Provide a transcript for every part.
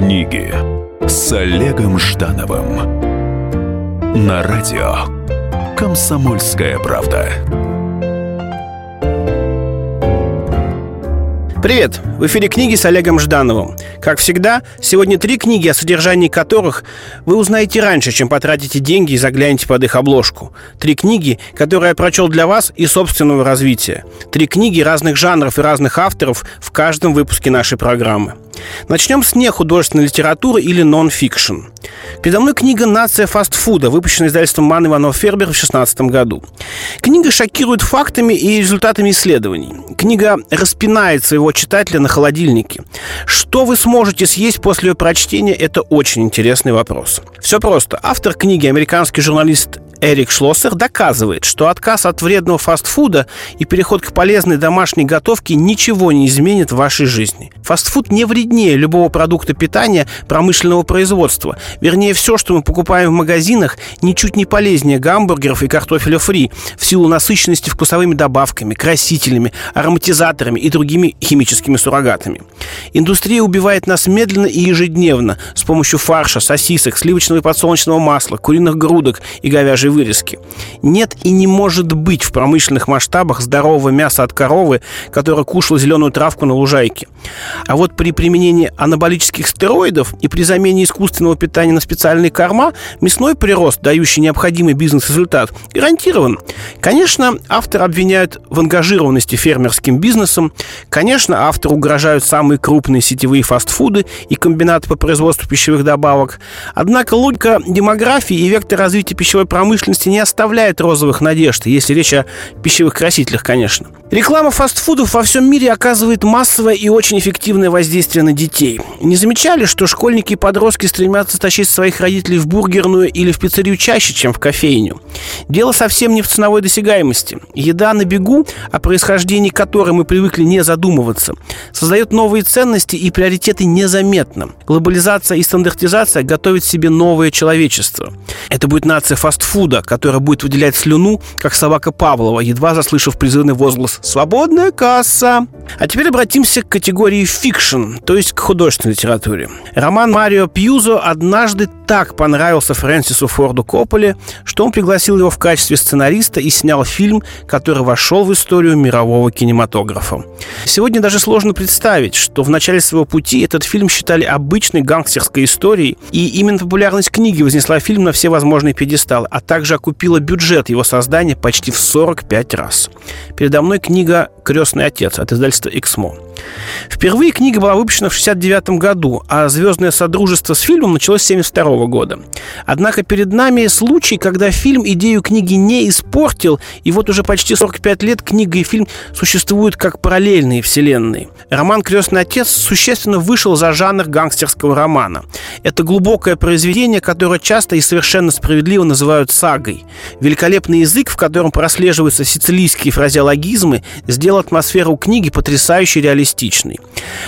Книги с Олегом Ждановым на радио Комсомольская правда. Привет! В эфире книги с Олегом Ждановым. Как всегда, сегодня три книги, о содержании которых вы узнаете раньше, чем потратите деньги и заглянете под их обложку. Три книги, которые я прочел для вас и собственного развития. Три книги разных жанров и разных авторов в каждом выпуске нашей программы. Начнем с нехудожественной литературы или нон-фикшн. Передо мной книга «Нация фастфуда», выпущенная издательством Ман Иванов Фербер в 2016 году. Книга шокирует фактами и результатами исследований. Книга распинает своего читателя на холодильнике. Что вы сможете съесть после ее прочтения – это очень интересный вопрос. Все просто. Автор книги, американский журналист Эрик Шлоссер доказывает, что отказ от вредного фастфуда и переход к полезной домашней готовке ничего не изменит в вашей жизни. Фастфуд не вреднее любого продукта питания промышленного производства. Вернее, все, что мы покупаем в магазинах, ничуть не полезнее гамбургеров и картофеля фри в силу насыщенности вкусовыми добавками, красителями, ароматизаторами и другими химическими суррогатами. Индустрия убивает нас медленно и ежедневно с помощью фарша, сосисок, сливочного и подсолнечного масла, куриных грудок и говяжьей вырезки. Нет и не может быть в промышленных масштабах здорового мяса от коровы, которая кушала зеленую травку на лужайке. А вот при применении анаболических стероидов и при замене искусственного питания на специальные корма мясной прирост, дающий необходимый бизнес-результат, гарантирован. Конечно, автор обвиняют в ангажированности фермерским бизнесом. Конечно, автору угрожают самые крупные сетевые фастфуды и комбинаты по производству пищевых добавок. Однако логика демографии и вектор развития пищевой промышленности промышленности не оставляет розовых надежд, если речь о пищевых красителях, конечно. Реклама фастфудов во всем мире оказывает массовое и очень эффективное воздействие на детей. Не замечали, что школьники и подростки стремятся тащить своих родителей в бургерную или в пиццерию чаще, чем в кофейню? Дело совсем не в ценовой досягаемости. Еда на бегу, о происхождении которой мы привыкли не задумываться, создает новые ценности и приоритеты незаметно. Глобализация и стандартизация готовят себе новое человечество. Это будет нация фастфуда, чудо, которое будет выделять слюну, как собака Павлова, едва заслышав призывный возглас «Свободная касса!». А теперь обратимся к категории fiction, то есть к художественной литературе. Роман Марио Пьюзо однажды так понравился Фрэнсису Форду Копполе, что он пригласил его в качестве сценариста и снял фильм, который вошел в историю мирового кинематографа. Сегодня даже сложно представить, что в начале своего пути этот фильм считали обычной гангстерской историей, и именно популярность книги вознесла фильм на все возможные пьедесталы, а также окупила бюджет его создания почти в 45 раз. Передо мной книга «Крестный отец» от издательства «Эксмо». Впервые книга была выпущена в 1969 году, а «Звездное содружество» с фильмом началось с 1972 года. Однако перед нами случай, когда фильм идею книги не испортил, и вот уже почти 45 лет книга и фильм существуют как параллельные вселенные. Роман «Крестный отец» существенно вышел за жанр гангстерского романа. Это глубокое произведение, которое часто и совершенно справедливо называют сагой. Великолепный язык, в котором прослеживаются сицилийские фразеологизмы, сделал атмосферу книги потрясающе реалистичной.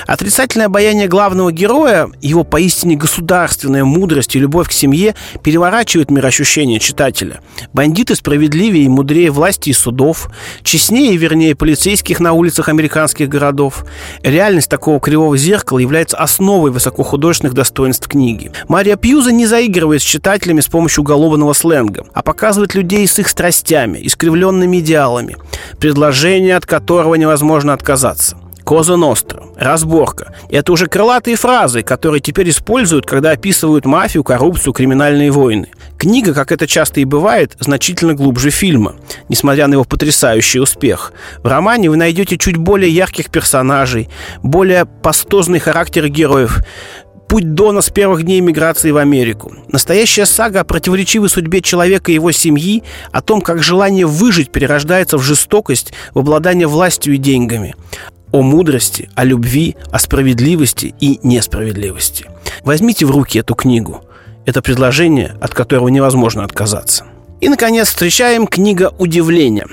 Отрицательное обаяние главного героя, его поистине государственная мудрость и любовь к семье переворачивают мироощущение читателя. Бандиты справедливее и мудрее власти и судов, честнее и вернее полицейских на улицах американских городов. Реальность такого кривого зеркала является основой высокохудожественных достоинств книги. Мария Пьюза не заигрывает с читателями с помощью уголовного сленга, а показывает людей с их страстями, искривленными идеалами, предложение от которого невозможно отказаться. Коза Ностра, разборка. Это уже крылатые фразы, которые теперь используют, когда описывают мафию, коррупцию, криминальные войны. Книга, как это часто и бывает, значительно глубже фильма, несмотря на его потрясающий успех. В романе вы найдете чуть более ярких персонажей, более пастозный характер героев, путь Дона с первых дней миграции в Америку. Настоящая сага о противоречивой судьбе человека и его семьи, о том, как желание выжить перерождается в жестокость, в обладание властью и деньгами о мудрости, о любви, о справедливости и несправедливости. Возьмите в руки эту книгу. Это предложение, от которого невозможно отказаться. И, наконец, встречаем книга «Удивление».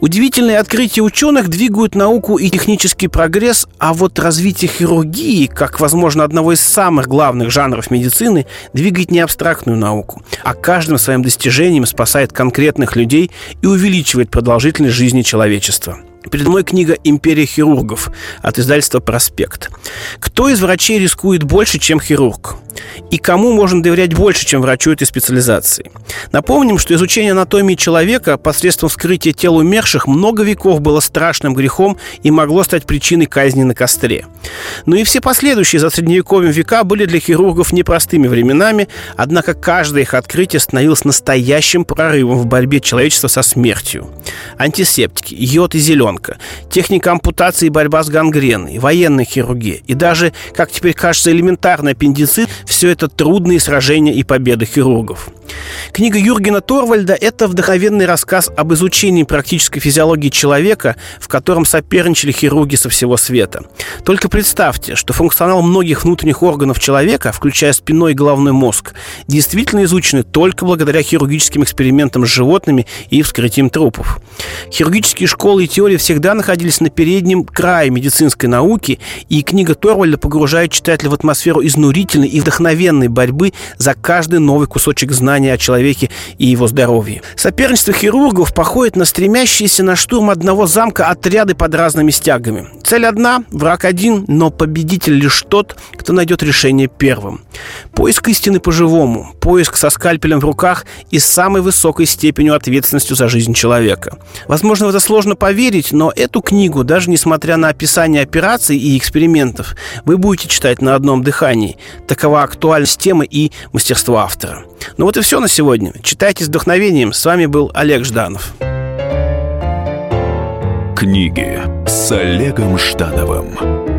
Удивительные открытия ученых двигают науку и технический прогресс, а вот развитие хирургии, как, возможно, одного из самых главных жанров медицины, двигает не абстрактную науку, а каждым своим достижением спасает конкретных людей и увеличивает продолжительность жизни человечества. Передо мной книга «Империя хирургов» от издательства «Проспект». Кто из врачей рискует больше, чем хирург? И кому можно доверять больше, чем врачу этой специализации? Напомним, что изучение анатомии человека посредством вскрытия тел умерших много веков было страшным грехом и могло стать причиной казни на костре. Но и все последующие за средневековьем века были для хирургов непростыми временами, однако каждое их открытие становилось настоящим прорывом в борьбе человечества со смертью. Антисептики, йод и зеленка, техника ампутации и борьба с гангреной, военная хирургия и даже, как теперь кажется, элементарный аппендицит – все это трудные сражения и победы хирургов. Книга Юргена Торвальда – это вдохновенный рассказ об изучении практической физиологии человека, в котором соперничали хирурги со всего света. Только представьте, что функционал многих внутренних органов человека, включая спиной и головной мозг, действительно изучены только благодаря хирургическим экспериментам с животными и вскрытием трупов. Хирургические школы и теории всегда находились на переднем крае медицинской науки, и книга Торвальда погружает читателя в атмосферу изнурительной и вдохновенной борьбы за каждый новый кусочек знания о человеке и его здоровье. Соперничество хирургов походит на стремящиеся на штурм одного замка отряды под разными стягами. Цель одна, враг один, но победитель лишь тот, кто найдет решение первым. Поиск истины по-живому, поиск со скальпелем в руках и с самой высокой степенью ответственностью за жизнь человека. Возможно, в это сложно поверить, но эту книгу, даже несмотря на описание операций и экспериментов, вы будете читать на одном дыхании. Такова актуальность темы и мастерство автора. Ну вот и все на сегодня. Читайте с вдохновением. С вами был Олег Жданов. Книги с Олегом Ждановым.